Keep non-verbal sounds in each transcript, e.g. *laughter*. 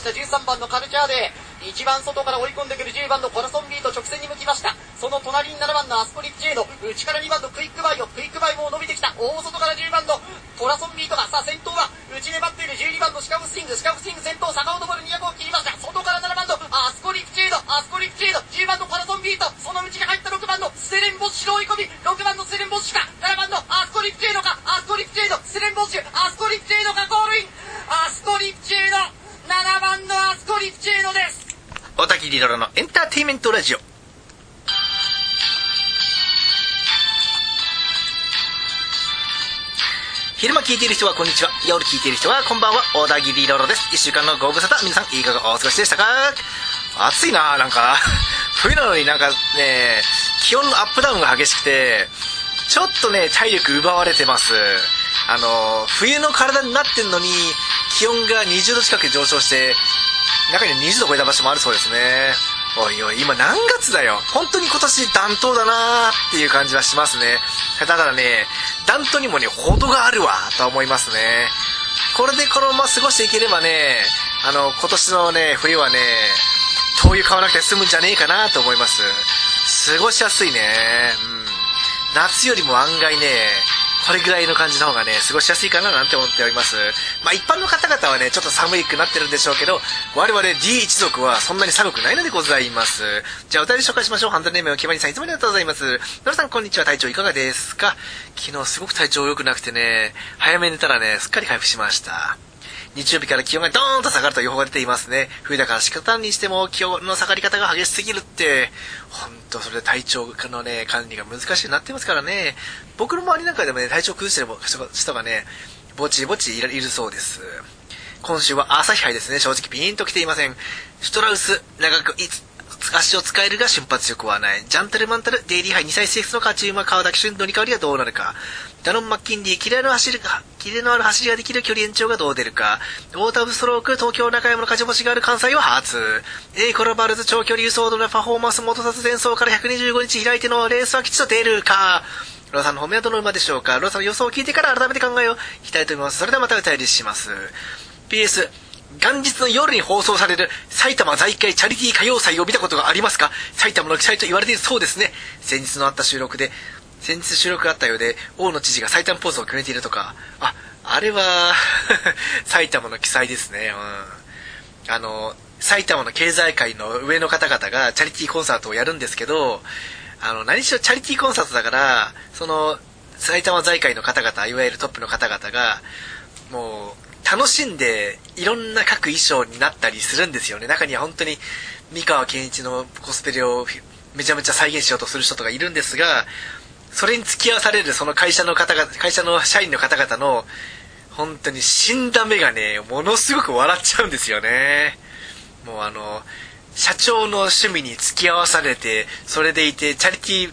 した13番のカルチャーデイ、一番外から追い込んでくる10番のコラソンビート直線に向きました。その隣に7番のアスコリピチェーノ、内から2番のクイックバイオ、クイックバイも伸びてきた。大外から10番のコラソンビートが、さあ先頭は、内粘っている12番のシカゴスティング、シカゴスティング先頭、坂を登る200を切りました。外から7番のアスコリピチェーノ、アスコリ昼間聞いている人はこんにちは。夜聞いている人はこんばんは。小田切ロロです。一週間のご無沙汰。皆さんいかがお過ごしでしたか？暑いななんか。*laughs* 冬なのになんかね、気温のアップダウンが激しくて、ちょっとね、体力奪われてます。あの、冬の体になってんのに、気温が20度近く上昇して、中には20度超えた場所もあるそうですね。おいおい、今何月だよ？本当に今年暖冬だなーっていう感じはしますね。ただね、暖冬にもね、程があるわ、と思いますね。これでこのまま過ごしていければね、あの、今年のね、冬はね、灯油買わなくて済むんじゃねえかなと思います。過ごしやすいね。うん。夏よりも案外ね、これぐらいの感じの方がね、過ごしやすいかななんて思っております。まあ一般の方々はね、ちょっと寒いくなってるんでしょうけど、我々 D 一族はそんなに寒くないのでございます。じゃあお便り紹介しましょう。ハンドネームをきまりさんいつもありがとうございます。ノラさんこんにちは。体調いかがですか？昨日すごく体調良くなくてね、早めに寝たらね、すっかり回復しました。日曜日から気温がドーンと下がると予報が出ていますね。冬だから仕方にしても気温の下がり方が激しすぎるって、本当それで体調のね、管理が難しくなってますからね。僕の周りなんかでもね、体調崩してる人がね、ぼちぼちいるそうです。今週は朝日杯ですね。正直ピーンと来ていません。シュトラウス、長くいつ、足を使えるが瞬発力はない。ジャンタルマンタル、デイリー杯2歳ステークスの勝ち馬、川崎俊乗り換わりはどうなるか。ダノン・マッキンリー、キレの走るか、キレのある走りができる距離延長がどう出るか。オータブストローク、東京中山の勝ち星がある関西は初。エイコラバルズ長距離輸送度のパフォーマンス元殺前走から125日開いてのレースは吉と出るか。ローさんの褒めはどの馬でしょうかローさんの予想を聞いてから改めて考えをいきたいと思います。それではまた歌いりします。PS、元日の夜に放送される埼玉財界チャリティー歌謡祭を見たことがありますか？埼玉の記載と言われているそうですね。先日のあった収録で、先日収録あったようで、大野知事が埼玉ポーズを決めているとか、あ、あれは、*laughs* 埼玉の記載ですね。うん。あの、埼玉の経済界の上の方々がチャリティーコンサートをやるんですけど、あの、何しろチャリティーコンサートだから、その、埼玉財界の方々、いわゆるトップの方々が、もう、楽しんでいろんな各衣装になったりするんですよね。中には本当に三河健一のコスプレをめちゃめちゃ再現しようとする人とかいるんですが、それに付き合わされるその会社の方々、会社の社員の方々の本当に死んだ目がね、ものすごく笑っちゃうんですよね。もうあの、社長の趣味に付き合わされて、それでいて、チャリティー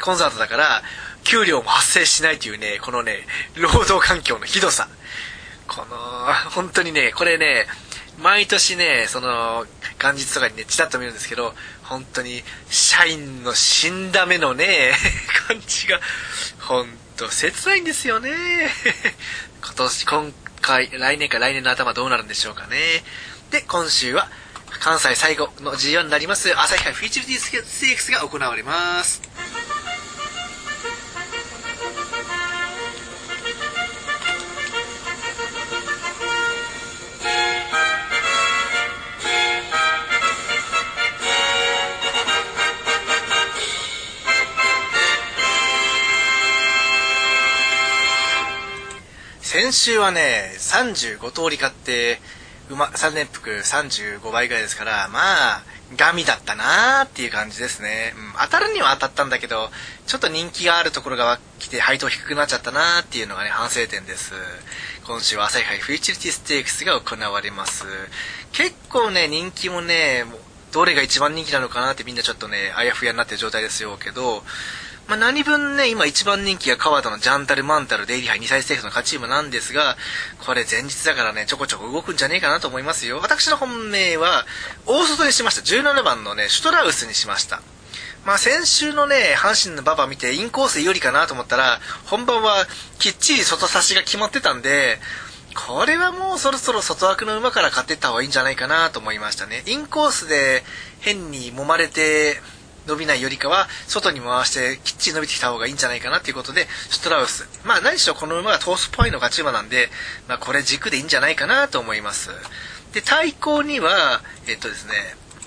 コンサートだから、給料も発生しないというね、このね、労働環境のひどさ。この、本当にね、これね、毎年ね、その、元日とかにね、ちらっと見るんですけど、本当に、社員の死んだ目のね、*laughs* 感じが、本当切ないんですよね。*laughs* 今年、今回、来年か来年の頭どうなるんでしょうかね。で、今週は、関西最後の G1 になります、朝日杯フィーチュリティステークスが行われます。先週はね、35通り買って、馬、3連服35倍ぐらいですから、まあ、ガミだったなーっていう感じですね。うん、当たるには当たったんだけど、ちょっと人気があるところが来て配当低くなっちゃったなーっていうのがね、反省点です。今週は朝日杯フューチュリティステークスが行われます。結構ね、人気もね、どれが一番人気なのかなってみんなちょっとね、あやふやになってる状態ですよけど、まあ、何分ね、今一番人気が川田のジャンタルマンタルデイリー杯2歳ステークスの勝ち馬なんですが、これ前日だからね、ちょこちょこ動くんじゃねえかなと思いますよ。私の本命は、大外にしました。17番のね、シュトラウスにしました。まあ先週のね、阪神の馬場見てインコース有利かなと思ったら、本番はきっちり外差しが決まってたんで、これはもうそろそろ外枠の馬から買ってった方がいいんじゃないかなと思いましたね。インコースで変に揉まれて伸びないよりかは、外に回してきっちり伸びてきた方がいいんじゃないかなということで、シュトラウス。まあ何しろこの馬がトースっぽいの勝ち馬なんで、まあこれ軸でいいんじゃないかなと思います。で、対抗には、えっとですね、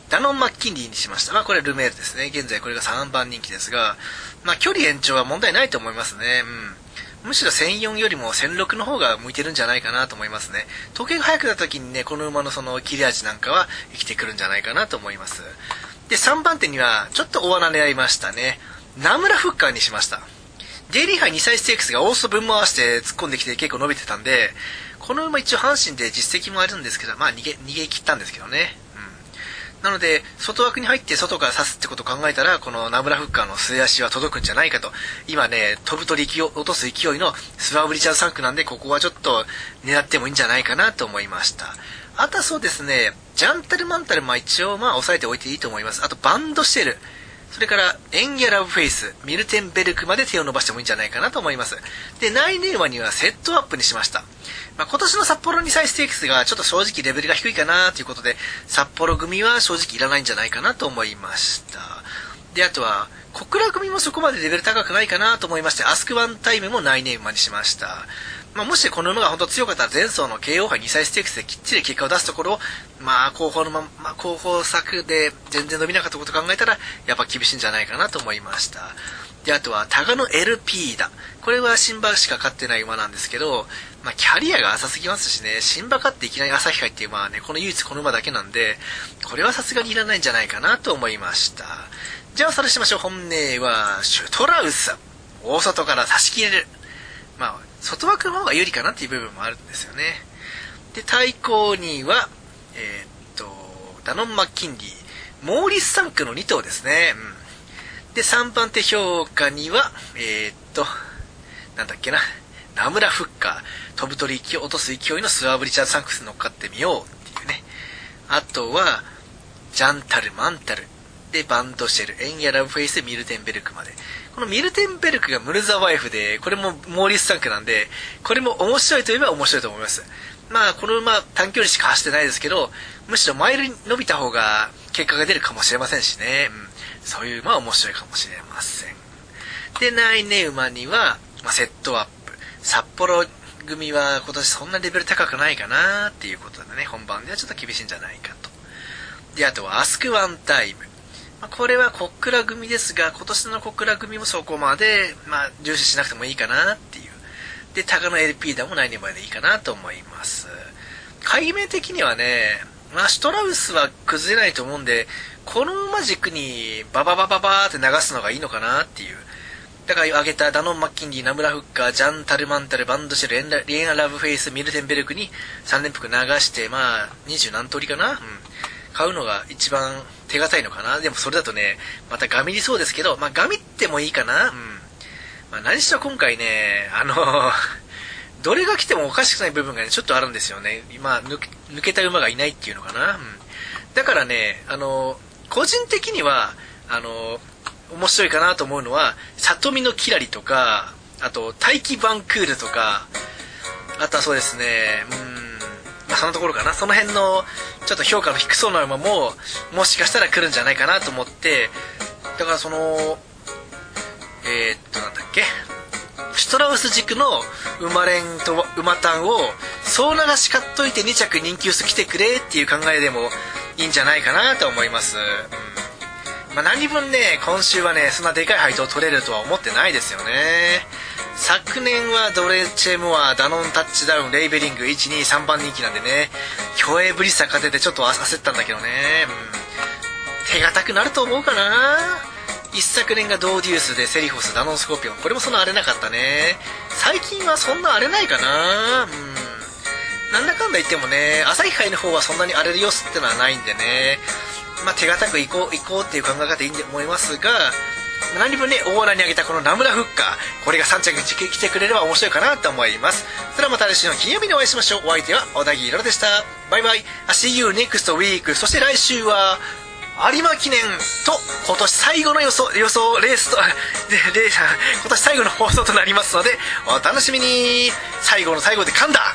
ダノン・マッキンリーにしました。まあこれルメールですね。現在これが3番人気ですが、まあ距離延長は問題ないと思いますね。うん。むしろ1004よりも1006の方が向いてるんじゃないかなと思いますね。時計が速くなった時にね、この馬のその切れ味なんかは生きてくるんじゃないかなと思います。で、3番手にはちょっと大穴狙いましたね。名村フッカーにしました。デイリー杯2歳ステークスがオースト分回して突っ込んできて結構伸びてたんで、この馬一応阪神で実績もあるんですけど、まあ逃げ、逃げ切ったんですけどね。うんなので、外枠に入って外から刺すってことを考えたら、このナムラフッカーの末足は届くんじゃないかと。今ね、飛ぶ鳥を落とす勢いのスワブリチャーズ3区なんで、ここはちょっと狙ってもいいんじゃないかなと思いました。あとはそうですね、ジャンタルマンタル、まあ一応まあ押さえておいていいと思います。あとバンドしてる。それから、エンヤラヴフェイス、ミルテンベルクまで手を伸ばしてもいいんじゃないかなと思います。で、ナイネーマにはセットアップにしました。まあ、今年の札幌2歳ステークスがちょっと正直レベルが低いかなということで、札幌組は正直いらないんじゃないかなと思いました。で、あとは、小倉組もそこまでレベル高くないかなと思いまして、アスクワンタイムもナイネーマにしました。まあ、もしこの馬が本当強かったら前走の KO 杯2歳ステークスできっちり結果を出すところを、まあ、後方のま、まあ、後方策で全然伸びなかったことを考えたら、やっぱ厳しいんじゃないかなと思いました。で、あとは、タガノ LP だ。これは新馬しか勝ってない馬なんですけど、まあ、キャリアが浅すぎますしね、新馬勝っていきなり朝日杯っていう馬はね、この唯一この馬だけなんで、これはさすがにいらないんじゃないかなと思いました。じゃあ、それしましょう。本命は、シュトラウス。大外から差し切れる。まあ、外枠の方が有利かなっていう部分もあるんですよね。で、対抗には、えー、っと、ダノンマッキンリー、モーリス産駒の2頭ですね。うん。で、3番手評価には、えー、っと、なんだっけな、ナムラフッカー、飛ぶ鳥を落とす勢いのスワーヴリチャード産駒に乗っかってみようっていうね。あとは、ジャンタルマンタル、で、バンドシェル、エンヤラヴフェイス、ミルテンベルクまで。このミルテンベルクがムルザワイフで、これもモーリス産駒なんで、これも面白いといえば面白いと思います。まあ、この馬短距離しか走ってないですけど、むしろマイルに伸びた方が結果が出るかもしれませんしね。うん、そういう馬は面白いかもしれません。で、ないね馬には、まあ、セットアップ。札幌組は今年そんなレベル高くないかなっていうことでね、本番ではちょっと厳しいんじゃないかと。で、あとはアスクワンタイム。まあ、これは小倉組ですが、今年の小倉組もそこまで、まあ、重視しなくてもいいかなっていう。で、タガの LP ダも来年までいいかなと思います。解明的にはね、まあ、シュトラウスは崩れないと思うんで、この馬軸にバババババーって流すのがいいのかなっていう。だから挙げたダノン・マッキンリー、ナムラ・フッカー、ジャン・タルマンタル、バンドシェル、リエンア・ラブフェイス、ミルテンベルクに3連複流して、まあ、20何通りかなうん。買うのが一番手堅いのかな？でもそれだとね、またガミりそうですけど、まあガミってもいいかな？うん。まあ何しろ今回ね、あの *laughs* どれが来てもおかしくない部分がね、ちょっとあるんですよね。今、抜けた馬がいないっていうのかな？うん。だからね、あの、個人的には、あの、面白いかなと思うのは、里見のキラリとか、あと、大気バンクールとか、あとはそうですね、うん、まあ、そのところかな。その辺の、ちょっと評価の低そうな馬も、もしかしたら来るんじゃないかなと思って、だからその、えー、っと、なんだっけ。シュトラウス軸の馬連と馬単を総流し買っといて2着人気薄来てくれっていう考えでもいいんじゃないかなと思います。まあ、何分ね、今週はね、そんなでかい配当取れるとは思ってないですよね。昨年はドレチェモア、ダノンタッチダウン、レイベリング、1、2、3番人気なんでね、競泳ブリッサー勝ててちょっと焦ったんだけどね、うん、手堅くなると思うかな一昨年がドーデュースでセリフォス、ダノンスコーピオン、これもそんな荒れなかったね。最近はそんな荒れないかなうん。なんだかんだ言ってもね、朝日杯の方はそんなに荒れる様子ってのはないんでね、まあ、手堅く行こう、行こうっていう考え方でいいと思いますが、何分ね、大穴に上げたこのナムラフッカー、これが3着に来てくれれば面白いかなと思います。それではまた来週の金曜日にお会いしましょう。お相手は小田切ロでした。バイバイ。See you next week. そして来週は、有馬記念と今年最後の予想、予想、レースと、*laughs* で、レース、今年最後の放送となりますので、お楽しみに最後の最後で噛んだ